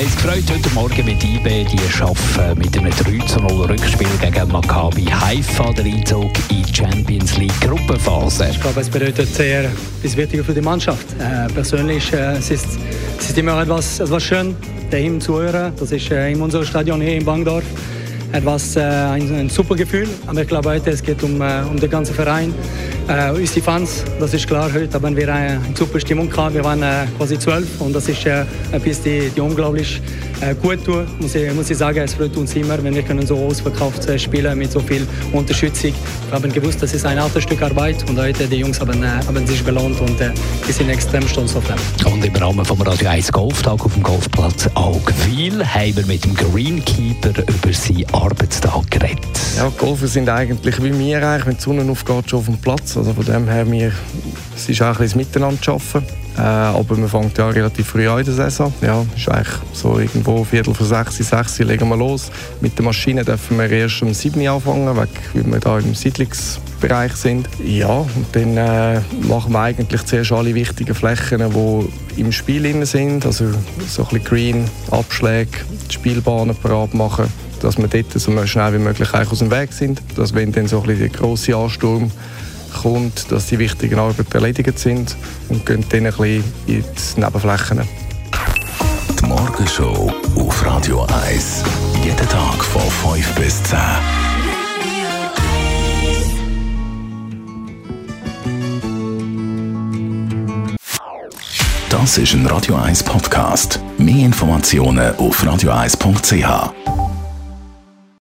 1 Kreuz heute Morgen mit IB. Die arbeiten mit einem 3 0 Rückspiel gegen Maccabi Haifa der Einzug in die Champions League Gruppenphase. Ich glaube, es bedeutet sehr etwas Wichtiges für die Mannschaft. Äh, persönlich äh, es ist es ist immer etwas, etwas schön, dem zu hören. Das ist äh, in unserem Stadion hier in Bangdorf etwas, äh, ein, ein, super Gefühl. Aber ich glaube, heute es geht um, äh, um den ganzen Verein äh, uns die Fans. Das ist klar, heute haben wir eine, eine super Stimmung gehabt. Wir waren äh, quasi zwölf und das ist äh, etwas, die, die unglaublich äh, gut tut. Muss ich, muss ich sagen, es freut uns immer, wenn wir können so ausverkauft äh, spielen mit so viel Unterstützung. Wir haben gewusst, das ist ein hartes Stück Arbeit und heute die Jungs haben, äh, haben sich belohnt und äh, wir sind extrem stolz auf dem. Und im Rahmen vom Radio 1 Golftag auf dem Golfplatz Augwil haben wir mit dem Greenkeeper über seinen Arbeitstag geredet. Ja, Golfer sind eigentlich wie wir eigentlich, wenn die Sonne aufgeht, schon auf dem Platz. Also von dem her, wir, es ist auch ein bisschen Miteinander arbeiten. Äh, aber man fängt ja relativ früh an in der Saison. Ja, ist eigentlich so irgendwo Viertel vor sechs, sechs legen wir los. Mit der Maschine dürfen wir erst um sieben anfangen, weil wir da im Siedlungsbereich sind. Ja, und dann äh, machen wir eigentlich zuerst alle wichtigen Flächen, die im Spiel sind. Also so ein bisschen Green, Abschläge, die Spielbahnen parat machen dass wir dort so schnell wie möglich aus dem Weg sind, dass wenn dann so ein bisschen der grosse Ansturm kommt, dass die wichtigen Arbeiten erledigt sind und gehen dann ein bisschen in die Nebenflächen. Die Morgenshow auf Radio 1. Jeden Tag von 5 bis 10. Das ist ein Radio 1 Podcast. Mehr Informationen auf radio1.ch.